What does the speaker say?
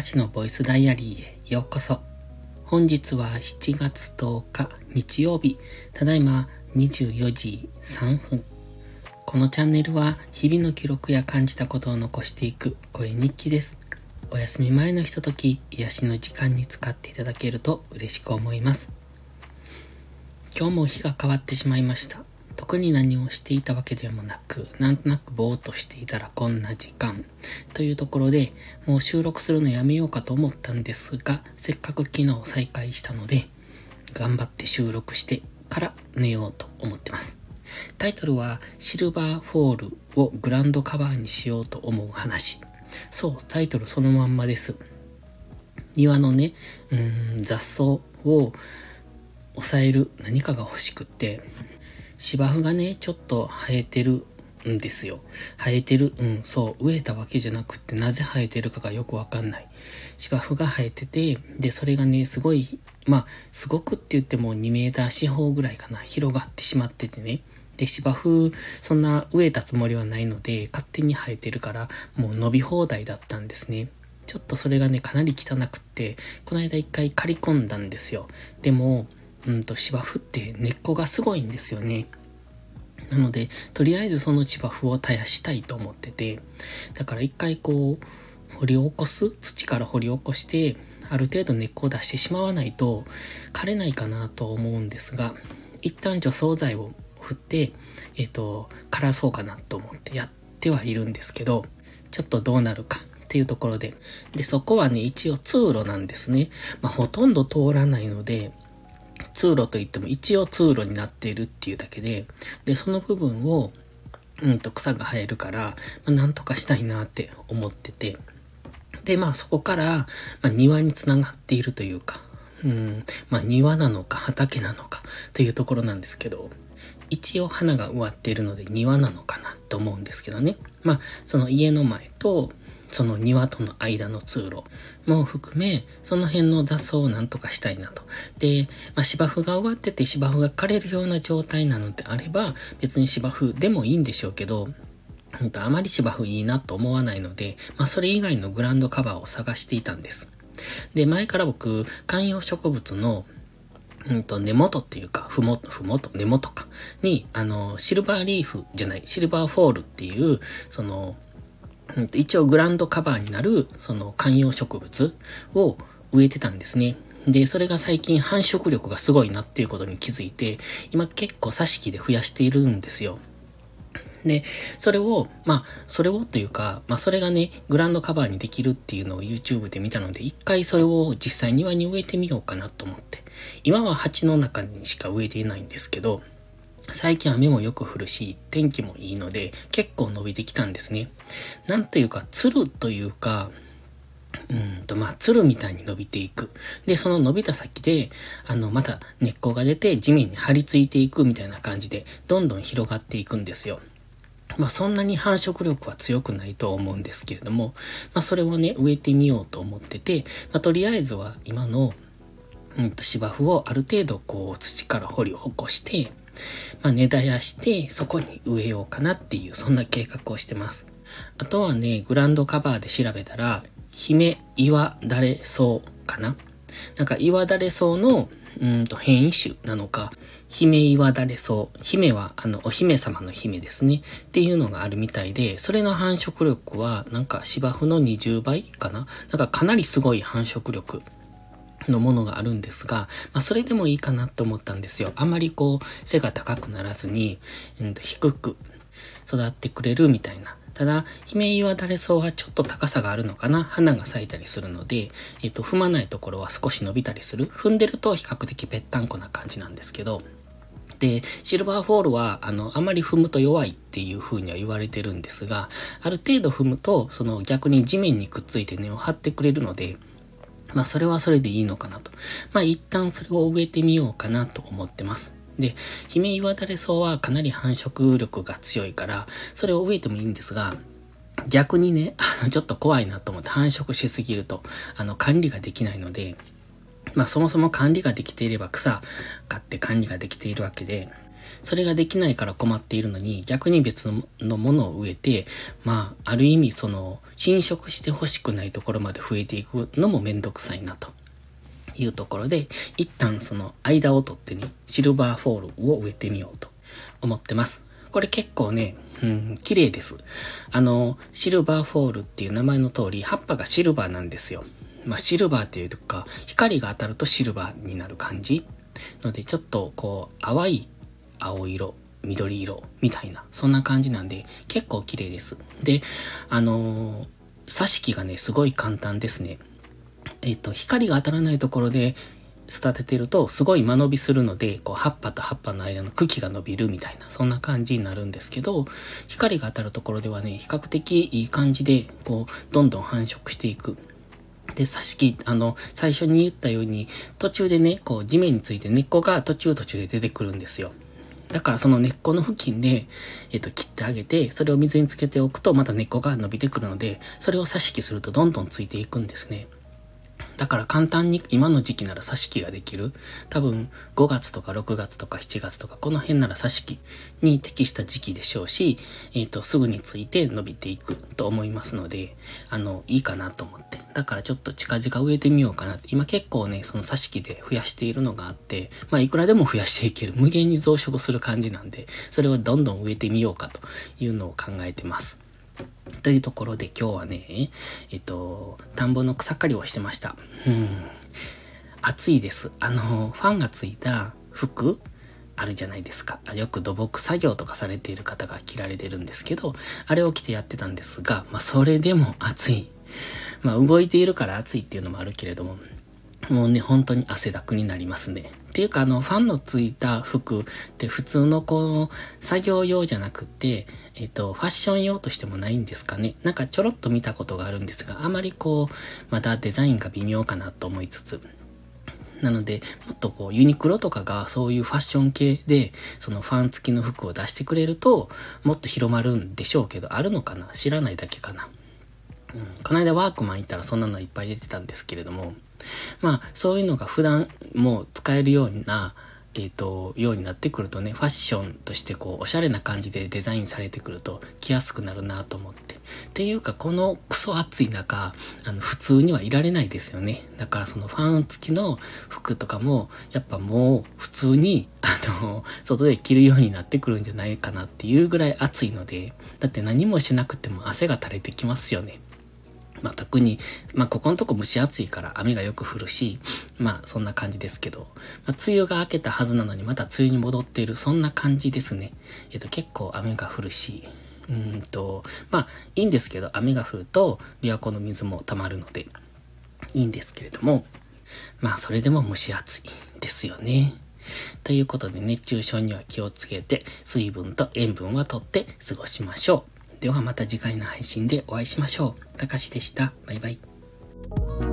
しのボイスダイアリーへようこそ。本日は7月10日日曜日、ただいま24時3分。このチャンネルは日々の記録や感じたことを残していく声日記です。お休み前のひととき、癒しの時間に使っていただけると嬉しく思います。今日も日が変わってしまいました。特に何をしていたわけでもなく、なんとなくぼーっとしていたらこんな時間というところで、もう収録するのやめようかと思ったんですが、せっかく昨日再開したので、頑張って収録してから寝ようと思ってます。タイトルはシルバーフォールをグランドカバーにしようと思う話。そう、タイトルそのまんまです。庭のね、うん、雑草を抑える何かが欲しくって、芝生がね、ちょっと生えてるんですよ。生えてる。うん、そう。植えたわけじゃなくって、なぜ生えてるかがよくわかんない。芝生が生えてて、で、それがね、すごい、まあ、すごくって言っても2メーター四方ぐらいかな、広がってしまっててね。で、芝生、そんな植えたつもりはないので、勝手に生えてるから、もう伸び放題だったんですね。ちょっとそれがね、かなり汚くって、この間一回刈り込んだんですよ。でも、うんと芝生って根っこがすごいんですよね。なので、とりあえずその芝生を絶やしたいと思ってて、だから一回こう、掘り起こす土から掘り起こして、ある程度根っこを出してしまわないと枯れないかなと思うんですが、一旦除草剤を振って、えっ、ー、と、枯らそうかなと思ってやってはいるんですけど、ちょっとどうなるかっていうところで。で、そこはね、一応通路なんですね。まあ、ほとんど通らないので、通路といっても一応通路になっているっていうだけで、で、その部分を、うんと草が生えるから、まあ、なんとかしたいなって思ってて、で、まあそこから、まあ、庭につながっているというか、うん、まあ庭なのか畑なのかというところなんですけど、一応花が植わっているので庭なのかなと思うんですけどね。まあその家の前と、その庭との間の通路も含め、その辺の雑草をなんとかしたいなと。で、まあ、芝生が終わってて芝生が枯れるような状態なのであれば、別に芝生でもいいんでしょうけど、んとあまり芝生いいなと思わないので、まあ、それ以外のグランドカバーを探していたんです。で、前から僕、観葉植物のうんと、根元っていうか、ふも、ふもと、根元か。に、あの、シルバーリーフじゃない、シルバーフォールっていう、その、一応グランドカバーになる、その観葉植物を植えてたんですね。で、それが最近繁殖力がすごいなっていうことに気づいて、今結構挿し木で増やしているんですよ。で、それを、まあ、それをというか、まあ、それがね、グランドカバーにできるっていうのを YouTube で見たので、一回それを実際庭に植えてみようかなと思って。今は鉢の中にしか植えていないんですけど、最近雨もよく降るし、天気もいいので、結構伸びてきたんですね。なんというか、つるというか、うんと、まあ、つるみたいに伸びていく。で、その伸びた先で、あの、また根っこが出て地面に張り付いていくみたいな感じで、どんどん広がっていくんですよ。まあ、そんなに繁殖力は強くないと思うんですけれども、まあ、それをね、植えてみようと思ってて、まあ、とりあえずは今の、うんと、芝生をある程度こう土から掘り起こして、まあ、根絶やして、そこに植えようかなっていう、そんな計画をしてます。あとはね、グランドカバーで調べたら、姫岩だれ草かな？なんか岩だれ草の、うんと変異種なのか、姫岩だれ草。姫は、あの、お姫様の姫ですね。っていうのがあるみたいで、それの繁殖力は、なんか芝生の20倍かな？なんかかなりすごい繁殖力のものがあるんですが、まあ、それでもいいかなと思ったんですよ。あまりこう、背が高くならずに、うん、低く育ってくれるみたいな。ただ、姫岩だれ草はちょっと高さがあるのかな花が咲いたりするので、えっ、と、踏まないところは少し伸びたりする。踏んでると比較的ぺったんこな感じなんですけど、で、シルバーフォールは、あの、あまり踏むと弱いっていう風には言われてるんですが、ある程度踏むと、その逆に地面にくっついて根を張ってくれるので、まあそれはそれでいいのかなと。まあ一旦それを植えてみようかなと思ってます。で、姫岩だれ草はかなり繁殖力が強いから、それを植えてもいいんですが、逆にね、あの、ちょっと怖いなと思って繁殖しすぎると、あの、管理ができないので、まあそもそも管理ができていれば草買って管理ができているわけで、それができないから困っているのに、逆に別のものを植えて、まあ、ある意味その、侵食して欲しくないところまで増えていくのもめんどくさいなと。いうところで、一旦その間を取ってね、シルバーフォールを植えてみようと思ってます。これ結構ね、うん、綺麗です。あの、シルバーフォールっていう名前の通り、葉っぱがシルバーなんですよ。まあ、シルバーっていうか、光が当たるとシルバーになる感じ。ので、ちょっとこう、淡い青色、緑色みたいな、そんな感じなんで、結構綺麗です。で、あのー、挿し木がね、すごい簡単ですね。えっ、と、光が当たらないところで育ててると、すごい間延びするので、こう、葉っぱと葉っぱの間の茎が伸びるみたいな、そんな感じになるんですけど、光が当たるところではね、比較的いい感じで、こう、どんどん繁殖していく。で、挿し木、あの、最初に言ったように、途中でね、こう、地面について根っこが途中途中で出てくるんですよ。だからその根っこの付近で、えっ、と、切ってあげて、それを水につけておくと、また根っこが伸びてくるので、それを挿し木するとどんどんついていくんですね。だから簡単に今の時期なら挿し木ができる。多分5月とか6月とか7月とかこの辺なら挿し木に適した時期でしょうし、えっ、ー、と、すぐについて伸びていくと思いますので、あの、いいかなと思って。だからちょっと近々植えてみようかなって。今結構ね、その挿し木で増やしているのがあって、まあいくらでも増やしていける。無限に増殖する感じなんで、それをどんどん植えてみようかというのを考えてます。というところで今日はね、えっと、田んぼの草刈りをしてました。うん。暑いです。あの、ファンがついた服あるじゃないですか。よく土木作業とかされている方が着られてるんですけど、あれを着てやってたんですが、まあそれでも暑い。まあ動いているから暑いっていうのもあるけれども、もうね、本当に汗だくになりますね。っていうか、あの、ファンのついた服って普通のこの作業用じゃなくて、えっと、ファッション用としてもないんですかね。なんかちょろっと見たことがあるんですが、あまりこう、まだデザインが微妙かなと思いつつ、なので、もっとこう、ユニクロとかがそういうファッション系で、そのファン付きの服を出してくれると、もっと広まるんでしょうけど、あるのかな？知らないだけかな。うん、この間ワークマン行ったらそんなのいっぱい出てたんですけれども、まあ、そういうのが普段もう使えるような、えっ、ー、と、ようになってくるとね、ファッションとしてこう、おしゃれな感じでデザインされてくると、着やすくなるなと思って。っていうか、このクソ暑い中、あの、普通にはいられないですよね。だからそのファン付きの服とかも、やっぱもう普通に、あの、外で着るようになってくるんじゃないかなっていうぐらい暑いので、だって何もしなくても汗が垂れてきますよね。まあ、特に、まあ、ここのとこ蒸し暑いから雨がよく降るし、まあ、そんな感じですけど、まあ、梅雨が明けたはずなのにまた梅雨に戻っている、そんな感じですね。えっと、結構雨が降るし、うんと、まあ、いいんですけど、雨が降ると、琵琶湖の水も溜まるので、いいんですけれども、まあ、それでも蒸し暑いですよね。ということで、熱中症には気をつけて、水分と塩分はとって過ごしましょう。ではまた次回の配信でお会いしましょう。たかしでした。バイバイ。